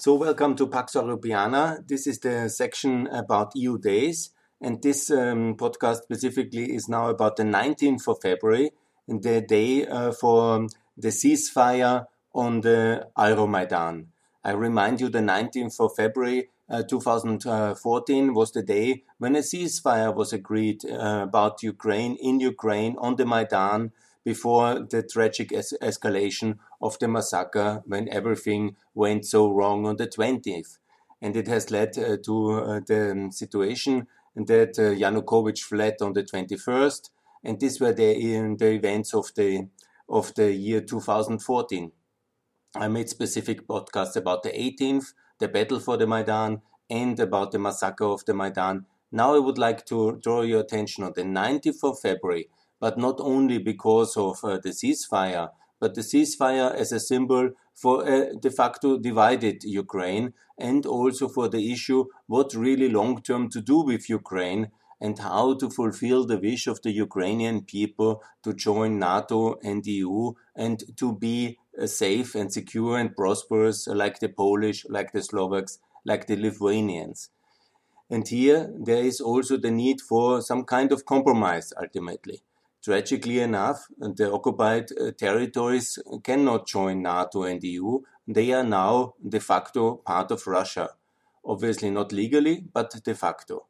So, welcome to Pax Europiana. This is the section about EU days, and this um, podcast specifically is now about the 19th of February, and the day uh, for the ceasefire on the Euromaidan. I remind you, the 19th of February uh, 2014 was the day when a ceasefire was agreed uh, about Ukraine in Ukraine on the Maidan before the tragic es escalation of the massacre when everything went so wrong on the 20th. And it has led uh, to uh, the situation that uh, Yanukovych fled on the 21st. And these were the, the events of the, of the year 2014. I made specific podcasts about the 18th, the battle for the Maidan, and about the massacre of the Maidan. Now I would like to draw your attention on the 19th of February, but not only because of uh, the ceasefire, but the ceasefire as a symbol for a de facto divided Ukraine and also for the issue what really long term to do with Ukraine and how to fulfill the wish of the Ukrainian people to join NATO and EU and to be uh, safe and secure and prosperous like the Polish, like the Slovaks, like the Lithuanians. And here there is also the need for some kind of compromise ultimately. Tragically enough, the occupied uh, territories cannot join NATO and EU. They are now de facto part of Russia. Obviously not legally, but de facto.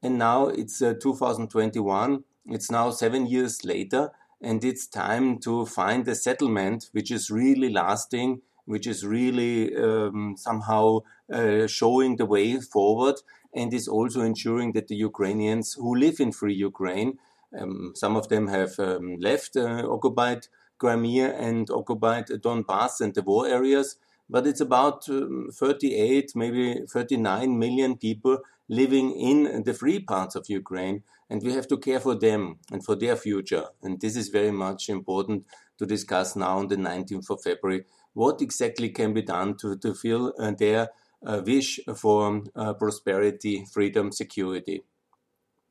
And now it's uh, 2021. It's now seven years later, and it's time to find a settlement which is really lasting, which is really um, somehow uh, showing the way forward, and is also ensuring that the Ukrainians who live in free Ukraine um, some of them have um, left uh, occupied Crimea and occupied Donbass and the war areas, but it's about um, 38, maybe 39 million people living in the free parts of Ukraine, and we have to care for them and for their future. And this is very much important to discuss now on the 19th of February. What exactly can be done to, to fill uh, their uh, wish for uh, prosperity, freedom, security?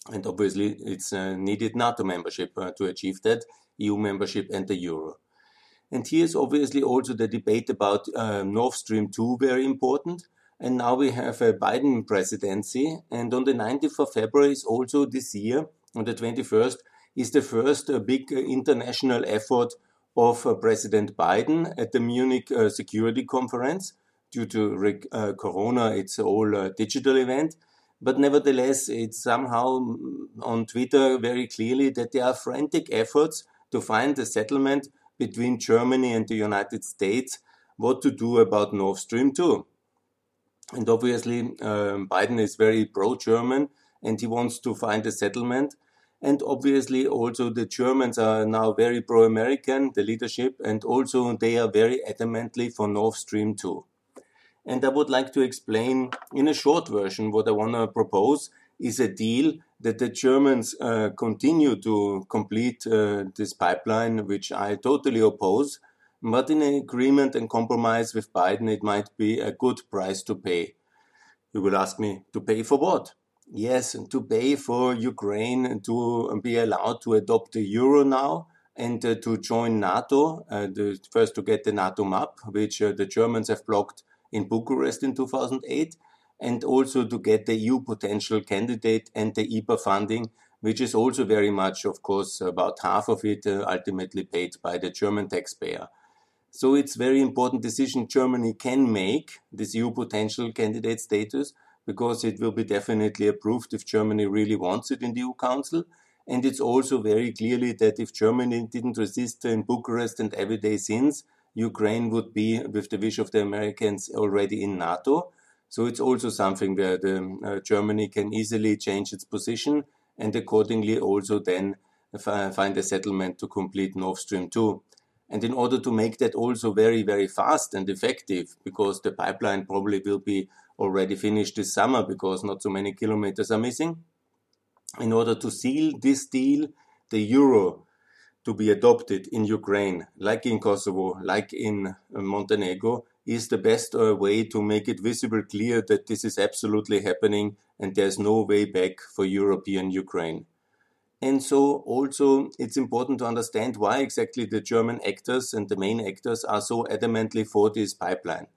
And obviously, it's uh, needed NATO membership uh, to achieve that, EU membership and the euro. And here's obviously also the debate about uh, Nord Stream 2 very important. And now we have a Biden presidency. And on the 19th of February is also this year, on the 21st, is the first uh, big uh, international effort of uh, President Biden at the Munich Security Conference. Due to Corona, it's all a digital event. But nevertheless, it's somehow on Twitter very clearly that there are frantic efforts to find a settlement between Germany and the United States what to do about Nord Stream 2. And obviously, um, Biden is very pro German and he wants to find a settlement. And obviously, also the Germans are now very pro American, the leadership, and also they are very adamantly for Nord Stream 2. And I would like to explain in a short version what I want to propose is a deal that the Germans uh, continue to complete uh, this pipeline, which I totally oppose. But in an agreement and compromise with Biden, it might be a good price to pay. You will ask me to pay for what? Yes, to pay for Ukraine to be allowed to adopt the euro now and uh, to join NATO, uh, the, first to get the NATO map, which uh, the Germans have blocked in Bucharest in 2008, and also to get the EU potential candidate and the IPA funding, which is also very much, of course, about half of it uh, ultimately paid by the German taxpayer. So it's very important decision Germany can make this EU potential candidate status because it will be definitely approved if Germany really wants it in the EU Council. And it's also very clearly that if Germany didn't resist in Bucharest and every day since, Ukraine would be, with the wish of the Americans, already in NATO. So it's also something where the, uh, Germany can easily change its position and accordingly also then find a settlement to complete Nord Stream 2. And in order to make that also very, very fast and effective, because the pipeline probably will be already finished this summer because not so many kilometers are missing, in order to seal this deal, the euro to be adopted in Ukraine, like in Kosovo, like in uh, Montenegro, is the best uh, way to make it visible clear that this is absolutely happening and there's no way back for European Ukraine. And so also it's important to understand why exactly the German actors and the main actors are so adamantly for this pipeline.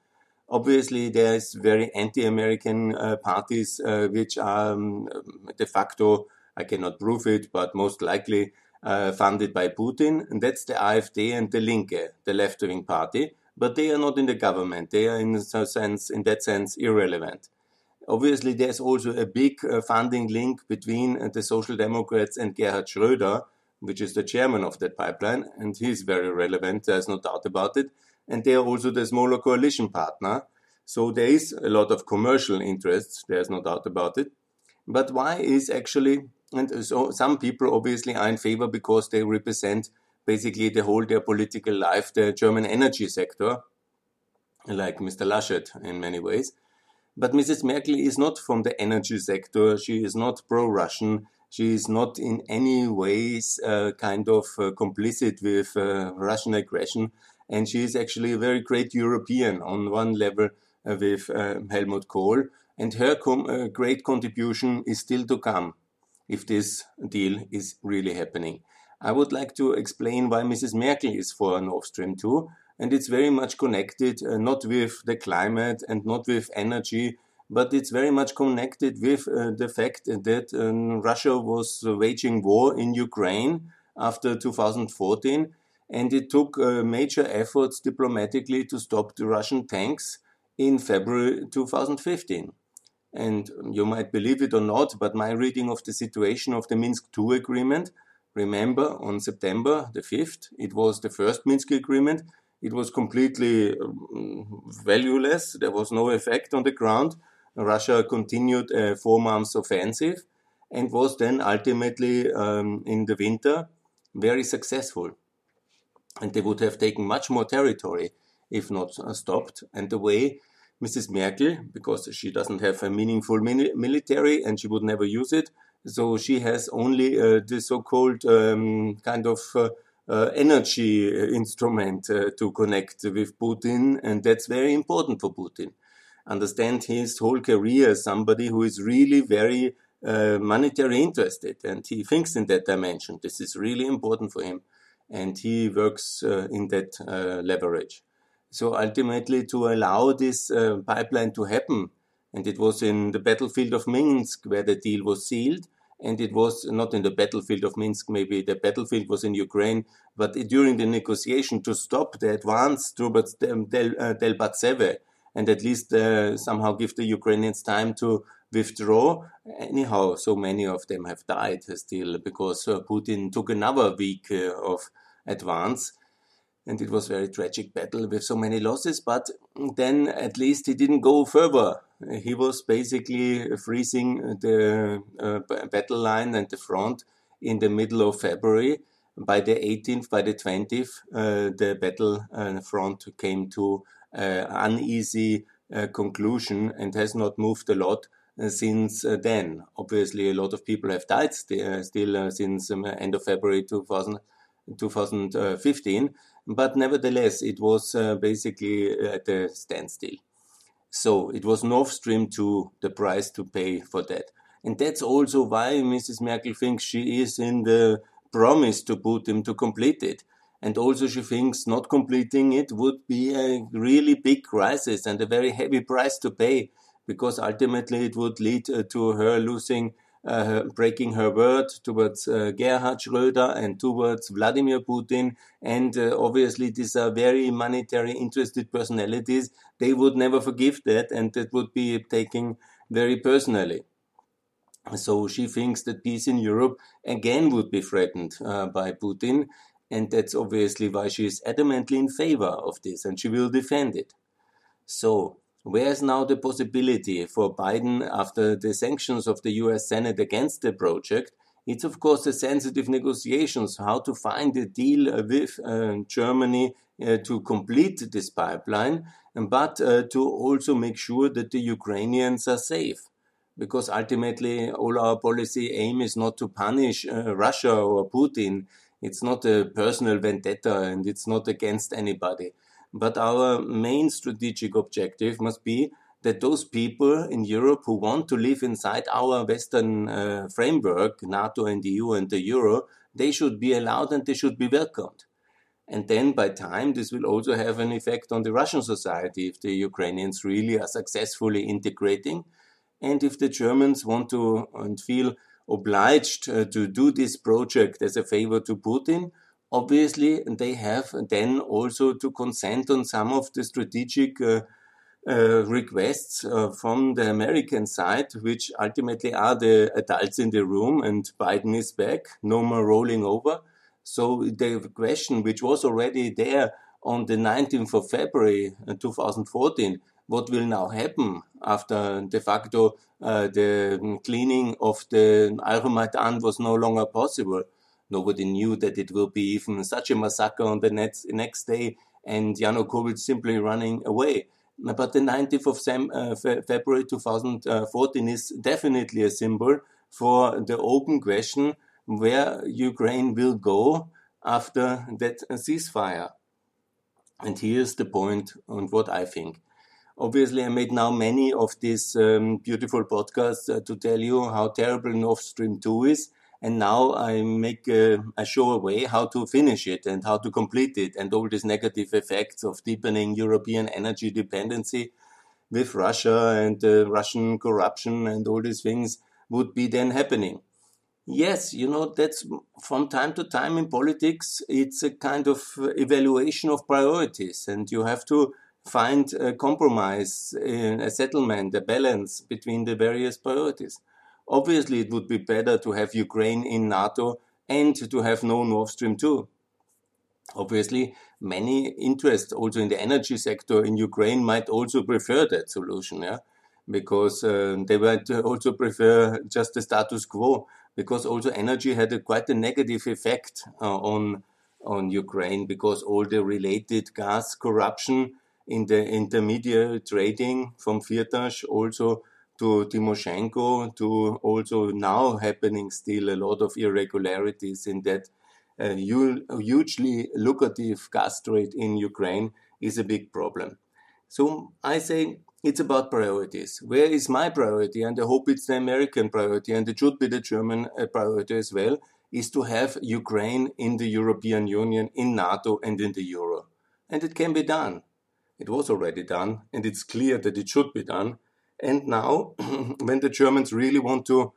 Obviously, there's very anti-American uh, parties uh, which are um, de facto, I cannot prove it, but most likely uh, funded by Putin, and that's the AfD and the Linke, the left-wing party. But they are not in the government. They are, in sense, in that sense, irrelevant. Obviously, there's also a big uh, funding link between uh, the Social Democrats and Gerhard Schröder, which is the chairman of that pipeline, and he's very relevant. There's no doubt about it. And they are also the smaller coalition partner. So there is a lot of commercial interests. There's no doubt about it. But why is actually and so some people obviously are in favor because they represent basically the whole their political life, the German energy sector, like Mr. Laschet in many ways. But Mrs. Merkel is not from the energy sector. She is not pro-Russian. She is not in any ways uh, kind of uh, complicit with uh, Russian aggression. And she is actually a very great European on one level uh, with uh, Helmut Kohl. And her uh, great contribution is still to come if this deal is really happening. I would like to explain why Mrs. Merkel is for Nord Stream 2, and it's very much connected uh, not with the climate and not with energy, but it's very much connected with uh, the fact that um, Russia was waging war in Ukraine after 2014, and it took uh, major efforts diplomatically to stop the Russian tanks in February 2015. And you might believe it or not, but my reading of the situation of the Minsk II agreement, remember on September the 5th, it was the first Minsk agreement. It was completely um, valueless. There was no effect on the ground. Russia continued a four months offensive and was then ultimately um, in the winter very successful. And they would have taken much more territory if not uh, stopped. And the way Mrs. Merkel because she doesn't have a meaningful military and she would never use it. So she has only uh, the so-called um, kind of uh, uh, energy instrument uh, to connect with Putin, and that's very important for Putin. Understand his whole career as somebody who is really very uh, monetary interested, and he thinks in that dimension. This is really important for him, and he works uh, in that leverage. So ultimately, to allow this uh, pipeline to happen, and it was in the battlefield of Minsk where the deal was sealed, and it was not in the battlefield of Minsk, maybe the battlefield was in Ukraine, but during the negotiation to stop the advance towards Del, uh, Debaltseve, and at least uh, somehow give the Ukrainians time to withdraw. Anyhow, so many of them have died still because uh, Putin took another week uh, of advance and it was a very tragic battle with so many losses. But then at least he didn't go further. He was basically freezing the uh, battle line and the front in the middle of February. By the 18th, by the 20th, uh, the battle uh, front came to an uneasy uh, conclusion and has not moved a lot uh, since uh, then. Obviously, a lot of people have died st still since um, end of February 2000, 2015 but nevertheless, it was uh, basically at a standstill. So it was Nord Stream 2 the price to pay for that. And that's also why Mrs. Merkel thinks she is in the promise to Putin to complete it. And also she thinks not completing it would be a really big crisis and a very heavy price to pay because ultimately it would lead uh, to her losing uh, breaking her word towards uh, Gerhard Schröder and towards Vladimir Putin. And uh, obviously, these are very monetary interested personalities. They would never forgive that, and that would be taken very personally. So she thinks that peace in Europe again would be threatened uh, by Putin. And that's obviously why she is adamantly in favor of this and she will defend it. So, Where's now the possibility for Biden after the sanctions of the US Senate against the project? It's of course the sensitive negotiations how to find a deal with uh, Germany uh, to complete this pipeline, but uh, to also make sure that the Ukrainians are safe. Because ultimately, all our policy aim is not to punish uh, Russia or Putin. It's not a personal vendetta and it's not against anybody. But our main strategic objective must be that those people in Europe who want to live inside our Western uh, framework, NATO and the EU and the Euro, they should be allowed and they should be welcomed. And then by time, this will also have an effect on the Russian society if the Ukrainians really are successfully integrating. And if the Germans want to and feel obliged uh, to do this project as a favor to Putin, obviously they have then also to consent on some of the strategic uh, uh, requests uh, from the American side, which ultimately are the adults in the room, and Biden is back, no more rolling over. So the question, which was already there on the 19th of February uh, 2014, what will now happen after de facto uh, the cleaning of the Euromaidan was no longer possible? Nobody knew that it will be even such a massacre on the next, next day and Yanukovych simply running away. But the 19th of Sem, uh, Fe February 2014 is definitely a symbol for the open question where Ukraine will go after that ceasefire. And here's the point on what I think. Obviously, I made now many of these um, beautiful podcasts uh, to tell you how terrible Nord Stream 2 is. And now I make a, a show a way how to finish it and how to complete it and all these negative effects of deepening European energy dependency with Russia and uh, Russian corruption and all these things would be then happening. Yes, you know, that's from time to time in politics, it's a kind of evaluation of priorities, and you have to find a compromise, a settlement, a balance between the various priorities. Obviously, it would be better to have Ukraine in NATO and to have no Nord Stream 2. Obviously, many interests also in the energy sector in Ukraine might also prefer that solution, yeah, because uh, they might also prefer just the status quo because also energy had a, quite a negative effect uh, on on Ukraine because all the related gas corruption in the intermediate trading from Firtash also to Timoshenko to also now happening still a lot of irregularities in that uh, hugely lucrative gas trade in Ukraine is a big problem. So I say it's about priorities. Where is my priority? And I hope it's the American priority, and it should be the German uh, priority as well, is to have Ukraine in the European Union, in NATO, and in the Euro. And it can be done. It was already done, and it's clear that it should be done. And now, when the Germans really want to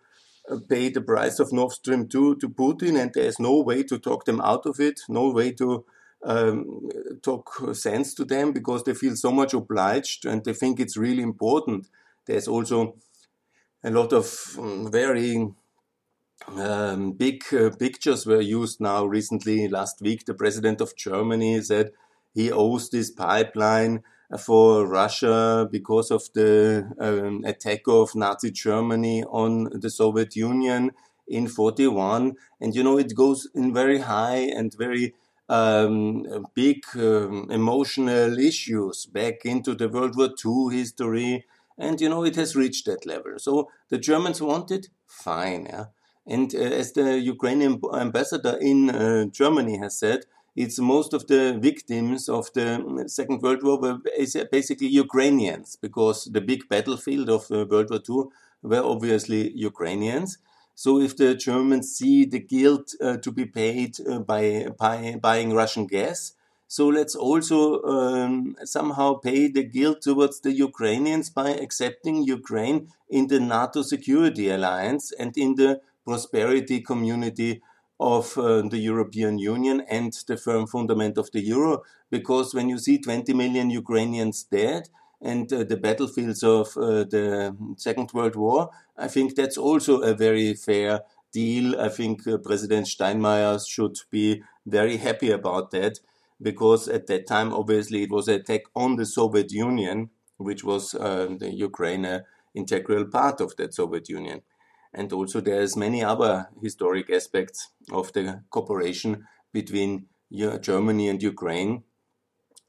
uh, pay the price of Nord Stream 2 to Putin, and there's no way to talk them out of it, no way to um, talk sense to them because they feel so much obliged and they think it's really important. There's also a lot of um, very um, big uh, pictures were used now recently. Last week, the president of Germany said he owes this pipeline for Russia because of the um, attack of Nazi Germany on the Soviet Union in 41. And you know, it goes in very high and very um, big um, emotional issues back into the World War II history. And, you know, it has reached that level. So the Germans want it, fine. Yeah? And uh, as the Ukrainian ambassador in uh, Germany has said, it's most of the victims of the Second World War were basically Ukrainians because the big battlefield of uh, World War II were obviously Ukrainians. So if the Germans see the guilt uh, to be paid uh, by, by, buying Russian gas, so let's also um, somehow pay the guilt towards the Ukrainians by accepting Ukraine in the NATO security alliance and in the prosperity community of uh, the European Union and the firm fundament of the euro. Because when you see 20 million Ukrainians dead, and uh, the battlefields of uh, the Second World War. I think that's also a very fair deal. I think uh, President Steinmeier should be very happy about that because at that time, obviously, it was an attack on the Soviet Union, which was uh, the Ukraine an integral part of that Soviet Union. And also, there's many other historic aspects of the cooperation between Germany and Ukraine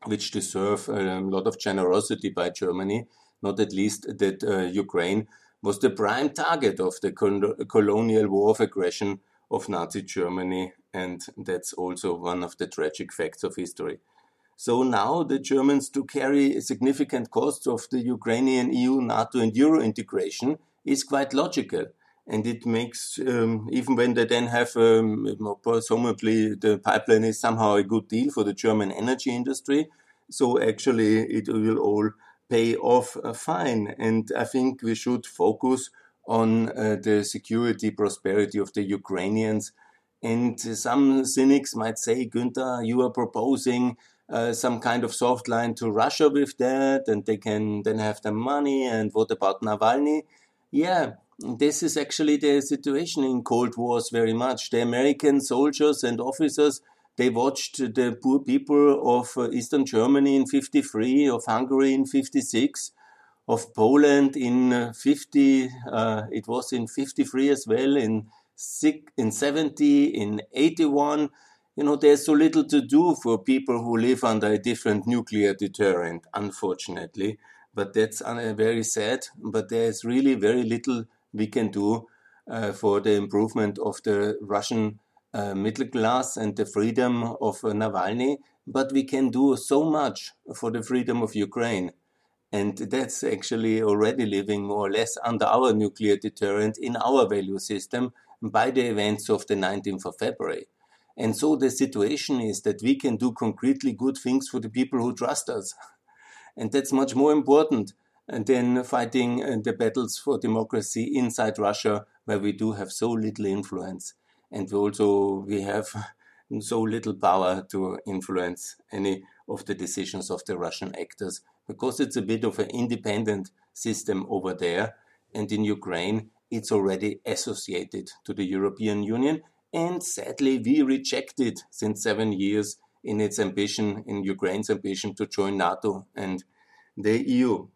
which deserve a lot of generosity by Germany, not at least that uh, Ukraine was the prime target of the colonial war of aggression of Nazi Germany, and that's also one of the tragic facts of history. So now the Germans to carry significant costs of the Ukrainian EU, NATO, and Euro integration is quite logical. And it makes um, even when they then have um, presumably the pipeline is somehow a good deal for the German energy industry. So actually, it will all pay off uh, fine, and I think we should focus on uh, the security prosperity of the Ukrainians. And some cynics might say, Günther, you are proposing uh, some kind of soft line to Russia with that, and they can then have the money. And what about Navalny? Yeah, this is actually the situation in Cold Wars very much. The American soldiers and officers they watched the poor people of uh, Eastern Germany in 53, of Hungary in 56, of Poland in uh, 50, uh, it was in 53 as well, in, six, in 70, in 81. You know, there's so little to do for people who live under a different nuclear deterrent, unfortunately. But that's uh, very sad. But there's really very little we can do uh, for the improvement of the Russian uh, middle class and the freedom of uh, Navalny. But we can do so much for the freedom of Ukraine. And that's actually already living more or less under our nuclear deterrent in our value system by the events of the 19th of February. And so the situation is that we can do concretely good things for the people who trust us. And that's much more important than fighting uh, the battles for democracy inside Russia, where we do have so little influence. And also we have so little power to influence any of the decisions of the Russian actors because it's a bit of an independent system over there. And in Ukraine, it's already associated to the European Union. And sadly, we reject it since seven years in its ambition, in Ukraine's ambition to join NATO and the EU.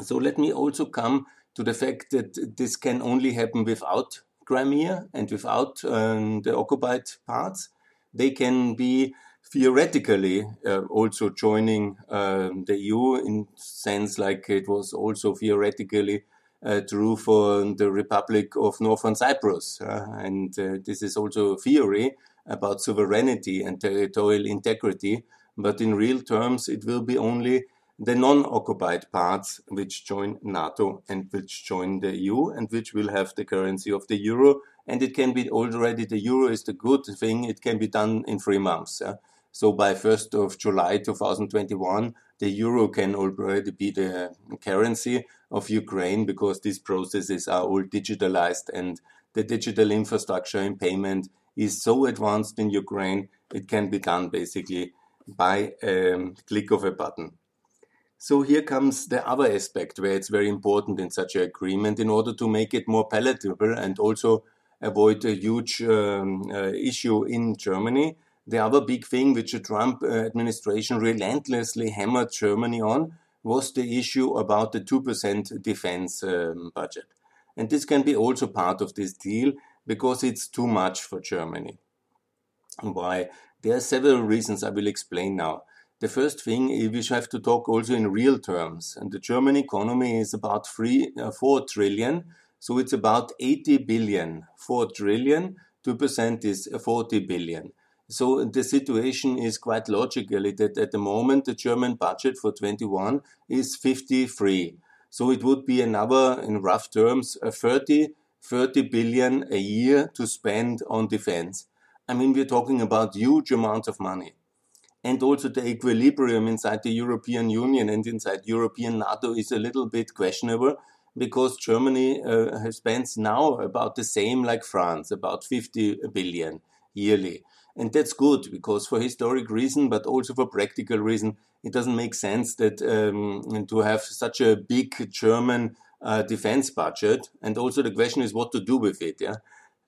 So let me also come to the fact that this can only happen without Crimea and without um, the occupied parts. They can be theoretically uh, also joining uh, the EU in sense like it was also theoretically uh, true for the Republic of Northern Cyprus. Uh, and uh, this is also a theory about sovereignty and territorial integrity. But in real terms, it will be only the non-occupied parts which join NATO and which join the EU and which will have the currency of the euro. And it can be already the euro is the good thing. It can be done in three months. Yeah? So by 1st of July 2021, the euro can already be the currency of Ukraine because these processes are all digitalized and the digital infrastructure in payment is so advanced in Ukraine, it can be done basically by a um, click of a button. So here comes the other aspect where it's very important in such an agreement in order to make it more palatable and also avoid a huge um, uh, issue in Germany the other big thing which the Trump uh, administration relentlessly hammered Germany on was the issue about the 2% defense um, budget. And this can be also part of this deal because it's too much for Germany. Why? There are several reasons I will explain now. The first thing is we have to talk also in real terms. And the German economy is about three, uh, 4 trillion. So it's about 80 billion. 4 trillion, 2% is 40 billion. So the situation is quite logically that at the moment the German budget for 21 is 53. So it would be another, in rough terms, a 30, 30 billion a year to spend on defense. I mean, we're talking about huge amounts of money. And also the equilibrium inside the European Union and inside European NATO is a little bit questionable because Germany uh, spends now about the same like France, about 50 billion yearly. And that's good because for historic reason, but also for practical reason, it doesn't make sense that um, to have such a big German uh, defense budget. And also the question is what to do with it. Yeah.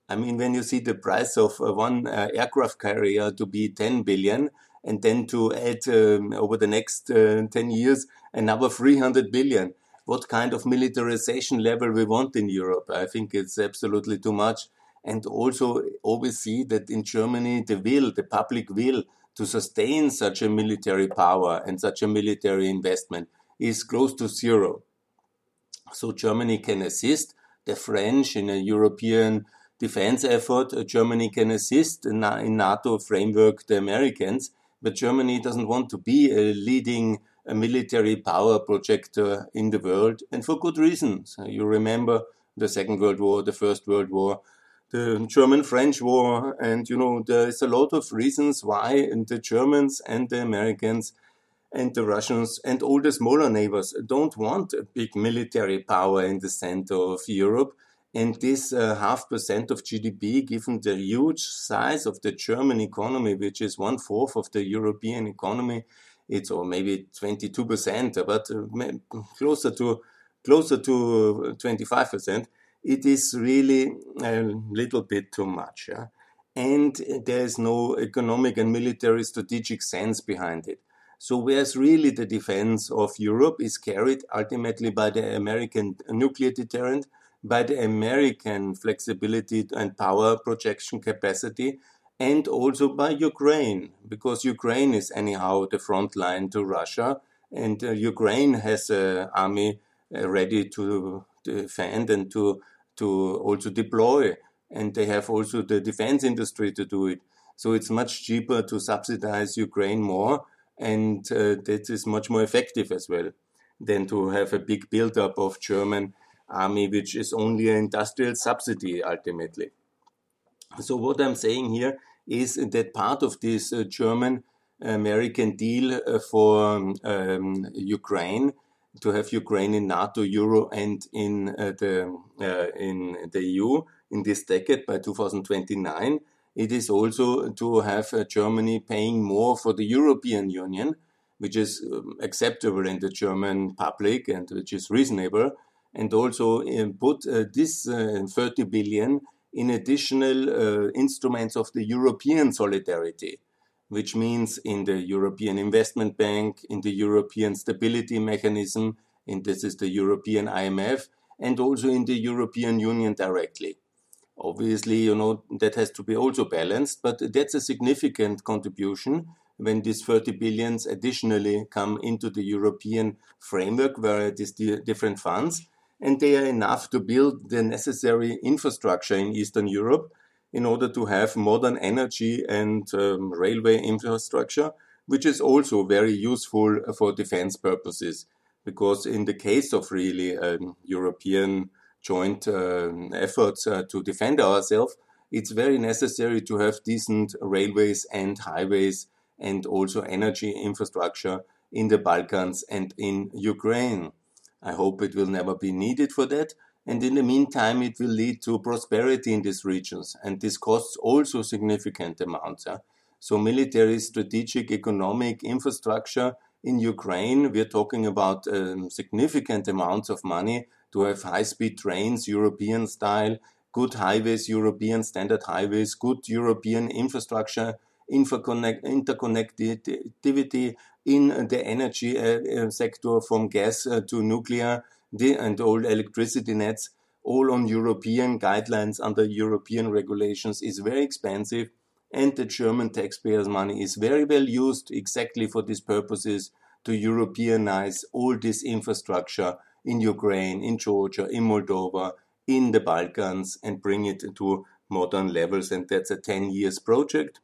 I mean, when you see the price of uh, one uh, aircraft carrier to be 10 billion, and then to add um, over the next uh, 10 years another 300 billion, what kind of militarization level we want in Europe? I think it's absolutely too much and also always see that in Germany the will, the public will to sustain such a military power and such a military investment is close to zero. So Germany can assist the French in a European defense effort. Germany can assist in NATO framework the Americans, but Germany doesn't want to be a leading a military power projector in the world, and for good reasons. You remember the Second World War, the First World War, the German-French War, and you know there's a lot of reasons why the Germans and the Americans and the Russians and all the smaller neighbors don't want a big military power in the center of Europe. And this uh, half percent of GDP, given the huge size of the German economy, which is one fourth of the European economy, it's or maybe 22 percent, but uh, closer to closer to 25 percent. It is really a little bit too much, yeah? and there is no economic and military strategic sense behind it. So, whereas really the defense of Europe is carried ultimately by the American nuclear deterrent, by the American flexibility and power projection capacity, and also by Ukraine, because Ukraine is anyhow the front line to Russia, and uh, Ukraine has an army uh, ready to defend and to to also deploy, and they have also the defense industry to do it. So it's much cheaper to subsidize Ukraine more and uh, that is much more effective as well than to have a big buildup of German army, which is only an industrial subsidy ultimately. So what I'm saying here is that part of this uh, German American deal uh, for um, Ukraine to have Ukraine in NATO, Euro, and in uh, the uh, in the EU in this decade by 2029 it is also to have uh, Germany paying more for the European Union, which is um, acceptable in the German public and which is reasonable, and also uh, put uh, this uh, 30 billion in additional instruments of the European solidarity, which means in the European Investment Bank, in the European Stability Mechanism, and this is the European IMF, and also in the European Union directly. Obviously, you know, that has to be also balanced, but that's a significant contribution when these 30 billions additionally come into the European framework where it is the different funds. And they are enough to build the necessary infrastructure in Eastern Europe in order to have modern energy and um, railway infrastructure, which is also very useful for defense purposes. Because in the case of really um, European joint uh, efforts uh, to defend ourselves, it's very necessary to have decent railways and highways and also energy infrastructure in the Balkans and in Ukraine. I hope it will never be needed for that. And in the meantime, it will lead to prosperity in these regions. And this costs also significant amounts. So, military, strategic, economic infrastructure in Ukraine, we're talking about um, significant amounts of money to have high speed trains, European style, good highways, European standard highways, good European infrastructure, interconnectivity in the energy uh, uh, sector from gas uh, to nuclear and all electricity nets, all on European guidelines under European regulations is very expensive and the German taxpayers' money is very well used exactly for these purposes to Europeanize all this infrastructure in Ukraine, in Georgia, in Moldova, in the Balkans, and bring it to modern levels. And that's a 10 years project.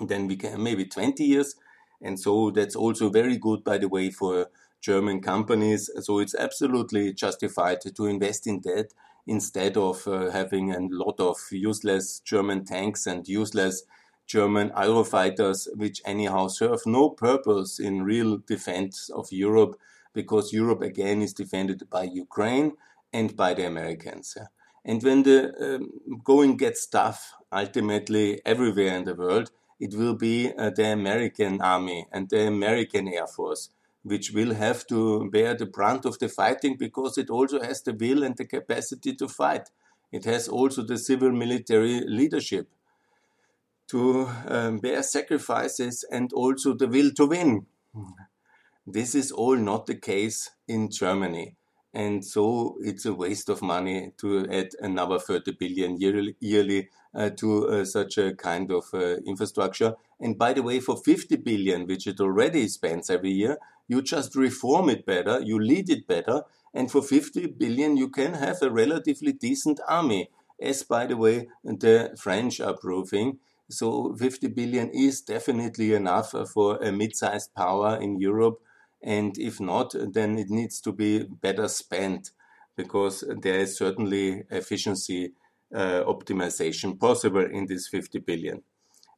Then we can maybe 20 years. And so that's also very good, by the way, for German companies. So it's absolutely justified to invest in that instead of uh, having a lot of useless German tanks and useless German Eurofighters, which anyhow serve no purpose in real defense of Europe because Europe again is defended by Ukraine and by the Americans. And when the um, going gets tough, ultimately everywhere in the world, it will be uh, the American army and the American Air Force, which will have to bear the brunt of the fighting because it also has the will and the capacity to fight. It has also the civil military leadership to um, bear sacrifices and also the will to win. This is all not the case in Germany. And so it's a waste of money to add another 30 billion yearly, uh, to uh, such a kind of uh, infrastructure. And by the way, for 50 billion, which it already spends every year, you just reform it better, you lead it better, and for 50 billion, you can have a relatively decent army, as by the way, the French are proving. So 50 billion is definitely enough for a mid sized power in Europe and if not, then it needs to be better spent. because there is certainly efficiency uh, optimization possible in this 50 billion.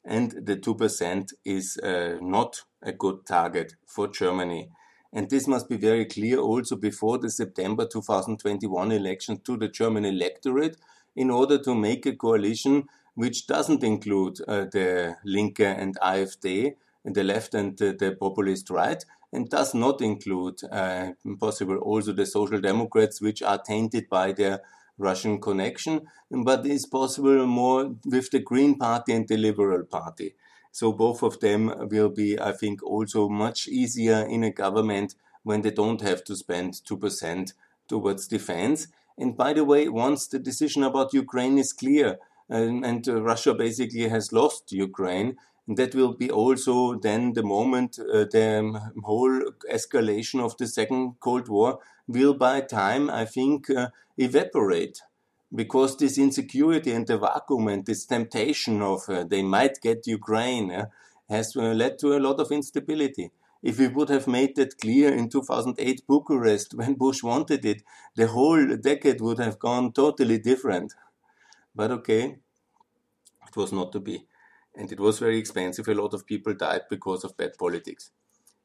And the 2% is uh, not a good target for Germany. And this must be very clear also before the September 2021 election to the German electorate in order to make a coalition which doesn't include uh, the Linke and AfD, the left and the, the populist right, and does not include uh, possible also the Social Democrats, which are tainted by their Russian connection, but is possible more with the Green Party and the Liberal Party. So both of them will be, I think, also much easier in a government when they don't have to spend 2% towards defense. And by the way, once the decision about Ukraine is clear, and, and uh, Russia basically has lost Ukraine, that will be also then the moment uh, the whole escalation of the second Cold War will by time, I think, uh, evaporate because this insecurity and the vacuum and this temptation of uh, they might get Ukraine uh, has uh, led to a lot of instability. If we would have made that clear in 2008 Bucharest when Bush wanted it, the whole decade would have gone totally different. But okay, it was not to be. And it was very expensive. A lot of people died because of bad politics.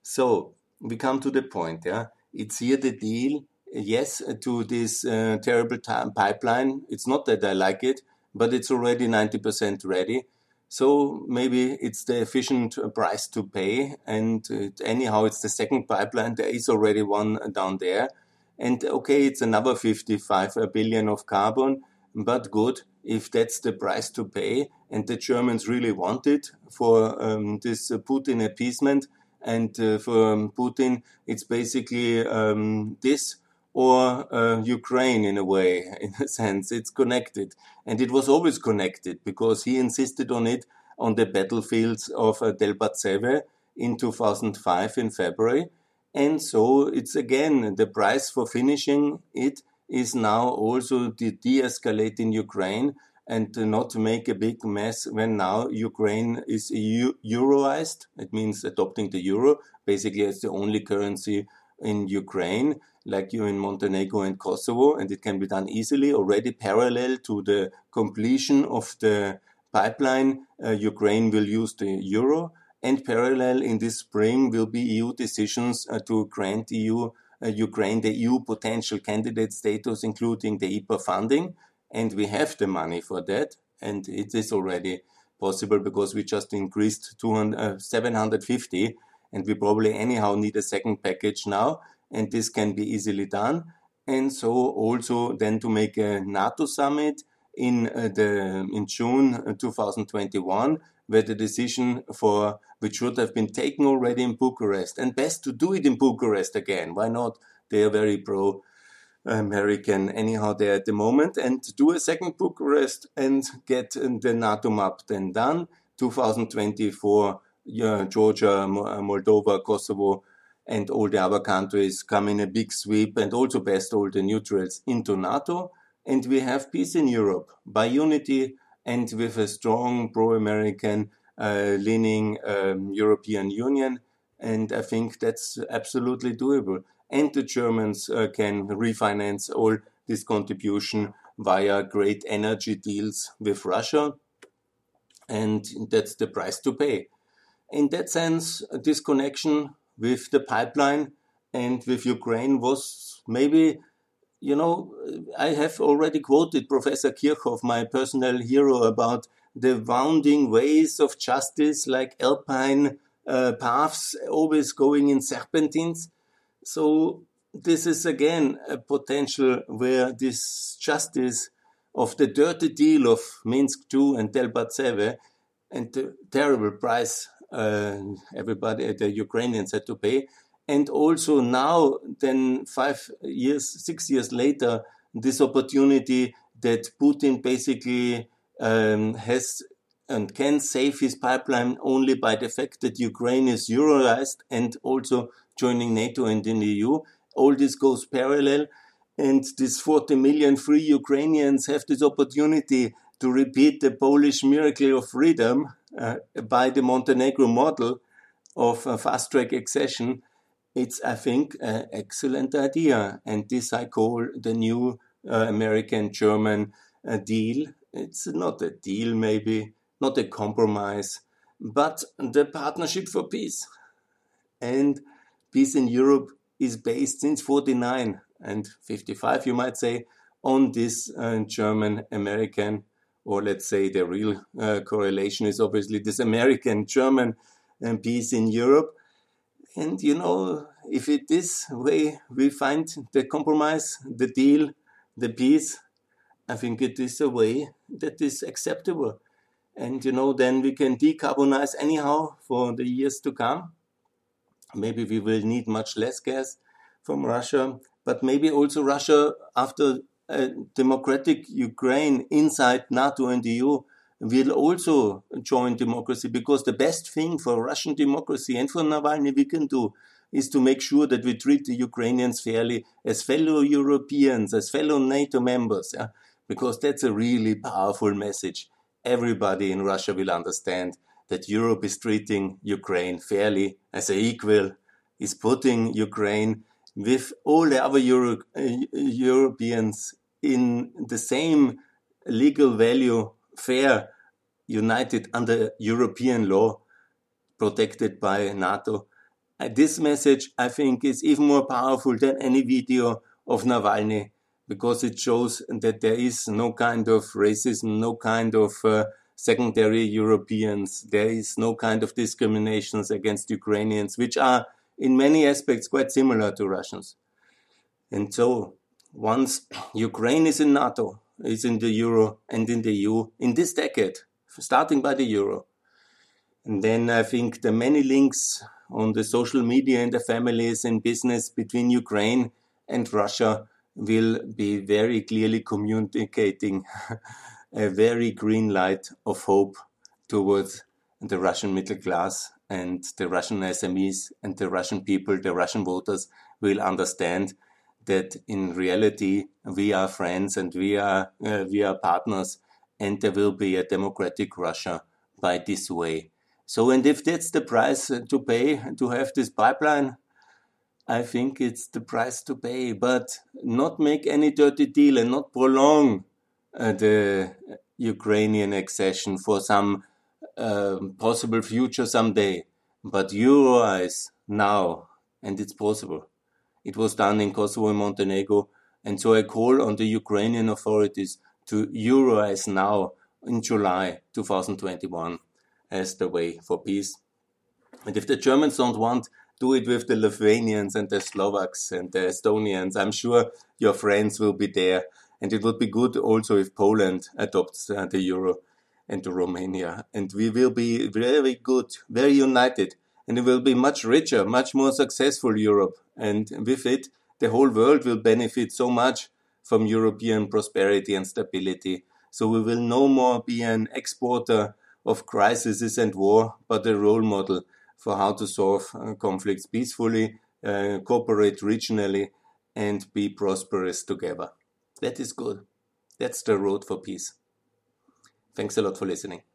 So we come to the point, yeah. It's here the deal yes to this uh, terrible time pipeline. It's not that I like it, but it's already 90% ready. So maybe it's the efficient price to pay. And uh, anyhow, it's the second pipeline. There is already one down there. And okay, it's another 55 billion of carbon, but good if that's the price to pay. And the Germans really want it for um, this uh, Putin appeasement. And uh, for um, Putin, it's basically um, this or uh, Ukraine in a way, in a sense. It's connected. And it was always connected because he insisted on it on the battlefields of uh, Debaltseve in 2005 in February. And so it's again the price for finishing it is now also to de escalate in Ukraine and not make a big mess when now Ukraine is Euroized. It means adopting the euro. Basically, it's the only currency in Ukraine like you in Montenegro and Kosovo, and it can be done easily already parallel to the completion of the pipeline. Uh, Ukraine will use the euro, and parallel in this spring will be EU decisions uh, to grant EU Ukraine the EU potential candidate status, including the IPA funding, and we have the money for that, and it is already possible because we just increased 200, uh, 750 and we probably anyhow need a second package now and this can be easily done. And so also then to make a NATO summit in uh, the in June uh, 2021, where the decision for which should have been taken already in Bucharest, and best to do it in Bucharest again. Why not? They are very pro. American anyhow there at the moment and do a second Bucharest and get the NATO map then done 2024 yeah, Georgia, Moldova, Kosovo and all the other countries come in a big sweep and also best all the neutrals into NATO. And we have peace in Europe by unity and with a strong pro American uh, leaning um, European Union. And I think that's absolutely doable. And the Germans uh, can refinance all this contribution via great energy deals with Russia. And that's the price to pay. In that sense, this connection with the pipeline and with Ukraine was maybe, you know, I have already quoted Professor Kirchhoff, my personal hero, about the wounding ways of justice, like alpine uh, paths always going in serpentines. So this is again a potential where this justice of the dirty deal of Minsk II and Debaltseve and the terrible price uh, everybody, the Ukrainians had to pay. And also now, then five years, six years later, this opportunity that Putin basically um, has and can save his pipeline only by the fact that Ukraine is Euroized and also joining NATO and in the EU. All this goes parallel. And these 40 million free Ukrainians have this opportunity to repeat the Polish miracle of freedom uh, by the Montenegro model of fast track accession. It's, I think, an excellent idea. And this I call the new uh, American German uh, deal. It's not a deal, maybe, not a compromise, but the Partnership for Peace. And peace in Europe is based since 49 and 55, you might say, on this uh, German American, or let's say the real uh, correlation is obviously this American German uh, peace in Europe. And you know, if it is way we find the compromise, the deal, the peace, I think it is a way that is acceptable. And you know, then we can decarbonize anyhow for the years to come. Maybe we will need much less gas from Russia, but maybe also Russia, after a democratic Ukraine inside NATO and the EU, will also join democracy because the best thing for Russian democracy and for Navalny we can do is to make sure that we treat the Ukrainians fairly as fellow Europeans, as fellow NATO members, yeah? because that's a really powerful message. Everybody in Russia will understand that Europe is treating Ukraine fairly as an equal, is putting Ukraine with all the other Euro uh, Europeans in the same legal value fair, united under European law, protected by NATO. This message, I think, is even more powerful than any video of Navalny because it shows that there is no kind of racism, no kind of uh, secondary Europeans, there is no kind of discriminations against Ukrainians, which are in many aspects quite similar to Russians. And so, once Ukraine is in NATO, is in the euro and in the EU in this decade, starting by the euro. And then I think the many links on the social media and the families and business between Ukraine and Russia will be very clearly communicating a very green light of hope towards the Russian middle class and the Russian SMEs and the Russian people, the Russian voters will understand that in reality we are friends and we are uh, we are partners and there will be a democratic Russia by this way. So and if that's the price to pay to have this pipeline, I think it's the price to pay, but not make any dirty deal and not prolong uh, the Ukrainian accession for some uh, possible future someday. But Euroize now, and it's possible. It was done in Kosovo and Montenegro. And so I call on the Ukrainian authorities to Euroize now in July 2021 as the way for peace. And if the Germans don't want, do it with the Lithuanians and the Slovaks and the Estonians. I'm sure your friends will be there. And it would be good also if Poland adopts uh, the euro and Romania. And we will be very good, very united and it will be much richer, much more successful Europe. And with it, the whole world will benefit so much from European prosperity and stability. So we will no more be an exporter of crises and war, but a role model for how to solve uh, conflicts peacefully, uh, cooperate regionally, and be prosperous together. That is good. That's the road for peace. Thanks a lot for listening.